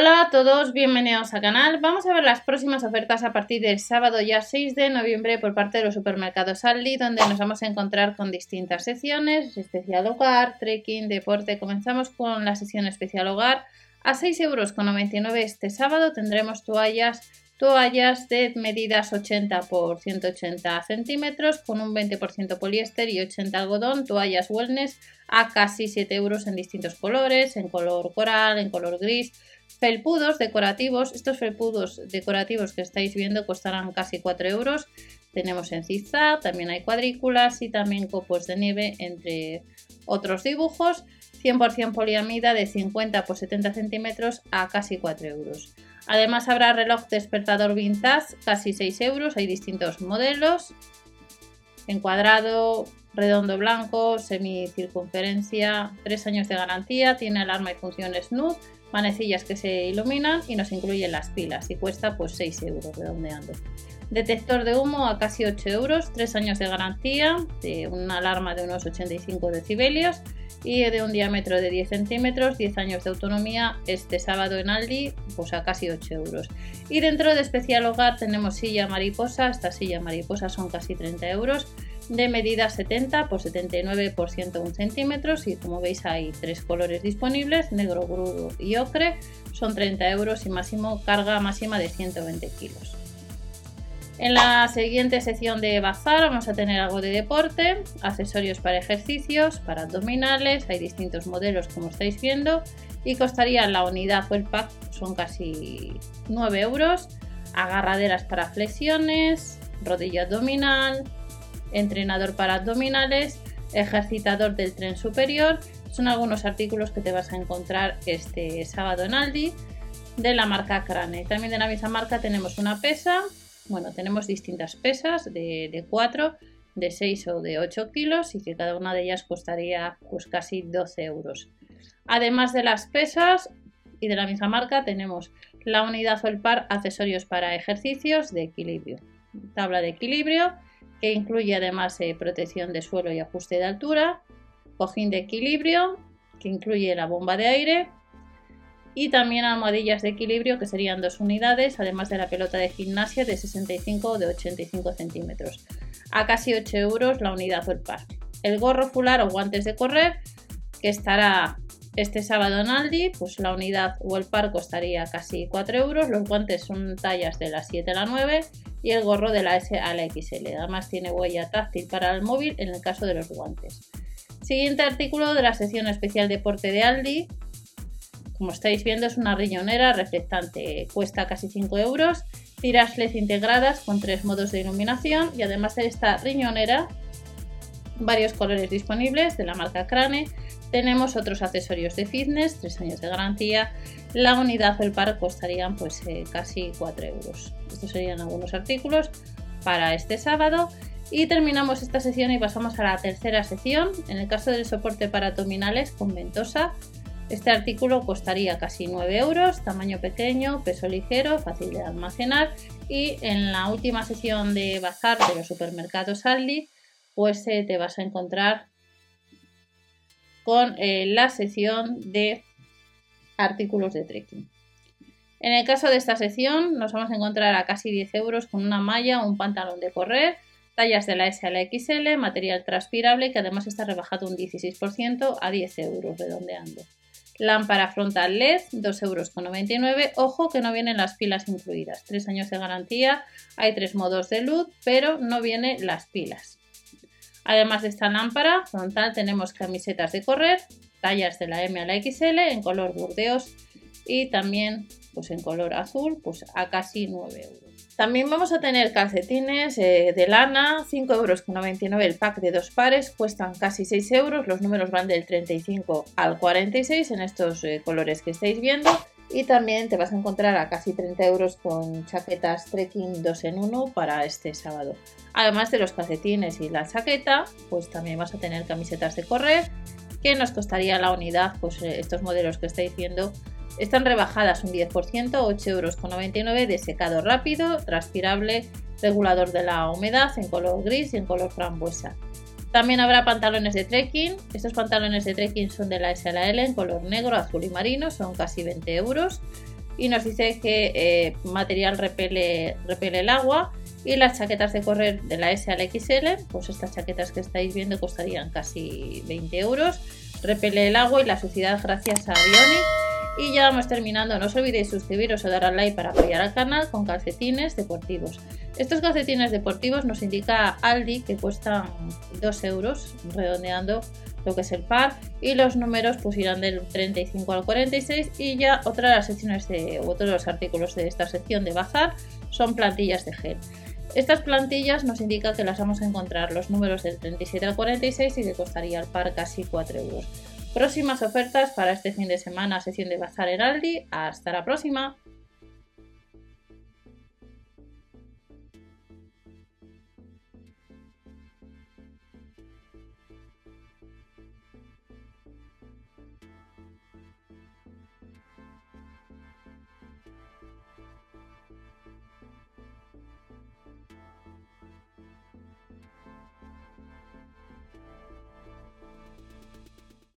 Hola a todos, bienvenidos al canal. Vamos a ver las próximas ofertas a partir del sábado ya 6 de noviembre por parte de los supermercados Aldi, donde nos vamos a encontrar con distintas secciones, especial hogar, trekking, deporte. Comenzamos con la sección especial hogar. A 6,99 euros este sábado tendremos toallas toallas de medidas 80 por 180 centímetros con un 20% poliéster y 80 algodón, toallas wellness a casi 7 euros en distintos colores, en color coral, en color gris, felpudos decorativos, estos felpudos decorativos que estáis viendo costarán casi 4 euros, tenemos en zigzag, también hay cuadrículas y también copos de nieve entre otros dibujos, 100% poliamida de 50 por 70 centímetros a casi 4 euros. Además habrá reloj despertador vintage, casi 6 euros, hay distintos modelos, en cuadrado, redondo blanco, semicircunferencia, 3 años de garantía, tiene alarma y funciones NUD, manecillas que se iluminan y nos incluyen las pilas y cuesta pues 6 euros redondeando. Detector de humo a casi 8 euros, 3 años de garantía, de una alarma de unos 85 decibelios y de un diámetro de 10 centímetros, 10 años de autonomía, este sábado en Aldi, pues a casi 8 euros. Y dentro de especial hogar tenemos silla mariposa, esta silla mariposa son casi 30 euros, de medida 70 por 79 por 101 centímetros y como veis hay tres colores disponibles, negro, grudo y ocre, son 30 euros y máximo carga máxima de 120 kilos. En la siguiente sección de bazar vamos a tener algo de deporte, accesorios para ejercicios, para abdominales, hay distintos modelos como estáis viendo y costaría la unidad o el pack, son casi 9 euros, agarraderas para flexiones, rodilla abdominal, entrenador para abdominales, ejercitador del tren superior, son algunos artículos que te vas a encontrar este sábado en Aldi de la marca Crane. También de la misma marca tenemos una pesa bueno, tenemos distintas pesas de, 4, de 6 o de 8 kilos y que cada una de ellas costaría pues casi 12 euros. Además de las pesas y de la misma marca tenemos la unidad o el par accesorios para ejercicios de equilibrio. Tabla de equilibrio que incluye además eh, protección de suelo y ajuste de altura, cojín de equilibrio que incluye la bomba de aire, y también almohadillas de equilibrio que serían dos unidades, además de la pelota de gimnasia de 65 o de 85 centímetros. A casi 8 euros la unidad o par. El gorro fular o guantes de correr que estará este sábado en Aldi, pues la unidad o el par costaría casi 4 euros. Los guantes son tallas de la 7 a la 9 y el gorro de la S a la XL. Además tiene huella táctil para el móvil en el caso de los guantes. Siguiente artículo de la sección especial deporte de Aldi, como estáis viendo es una riñonera reflectante, cuesta casi 5 euros, tiras LED integradas con tres modos de iluminación y además de esta riñonera, varios colores disponibles de la marca Crane. Tenemos otros accesorios de fitness, 3 años de garantía. La unidad o el par costarían pues eh, casi 4 euros. Estos serían algunos artículos para este sábado. Y terminamos esta sección y pasamos a la tercera sección. En el caso del soporte para abdominales con ventosa, este artículo costaría casi 9 euros, tamaño pequeño, peso ligero, fácil de almacenar y en la última sección de bazar de los supermercados Aldi pues eh, te vas a encontrar con eh, la sección de artículos de trekking. En el caso de esta sección nos vamos a encontrar a casi 10 euros con una malla un pantalón de correr, tallas de la S a la XL, material transpirable que además está rebajado un 16% a 10 euros redondeando. Lámpara frontal LED, 2,99 euros. Ojo que no vienen las pilas incluidas. 3 años de garantía, hay tres modos de luz, pero no vienen las pilas. Además de esta lámpara frontal tenemos camisetas de correr, tallas de la M a la XL en color burdeos y también pues en color azul pues a casi 9 euros. También vamos a tener calcetines eh, de lana, 5,99 euros el pack de dos pares, cuestan casi 6 euros, los números van del 35 al 46 en estos eh, colores que estáis viendo. Y también te vas a encontrar a casi 30 euros con chaquetas trekking 2 en 1 para este sábado. Además de los calcetines y la chaqueta, pues también vas a tener camisetas de correr, que nos costaría la unidad, pues eh, estos modelos que estáis viendo están rebajadas un 10%, 8,99 euros de secado rápido, transpirable, regulador de la humedad en color gris y en color frambuesa. También habrá pantalones de trekking. Estos pantalones de trekking son de la SLL en color negro, azul y marino, son casi 20 euros. y nos dice que eh, material repele, el agua y las chaquetas de correr de la S al XL, pues estas chaquetas que estáis viendo costarían casi 20 euros, repele el agua y la suciedad gracias a Bionic y ya vamos terminando, no os olvidéis suscribiros o dar al like para apoyar al canal con calcetines deportivos. Estos calcetines deportivos nos indica Aldi que cuestan 2 euros, redondeando lo que es el par, y los números pues irán del 35 al 46 y ya otra de las secciones de, otros de los artículos de esta sección de bazar son plantillas de gel. Estas plantillas nos indican que las vamos a encontrar los números del 37 al 46 y que costaría el par casi 4 euros. Próximas ofertas para este fin de semana, sesión de bazar en Aldi. Hasta la próxima.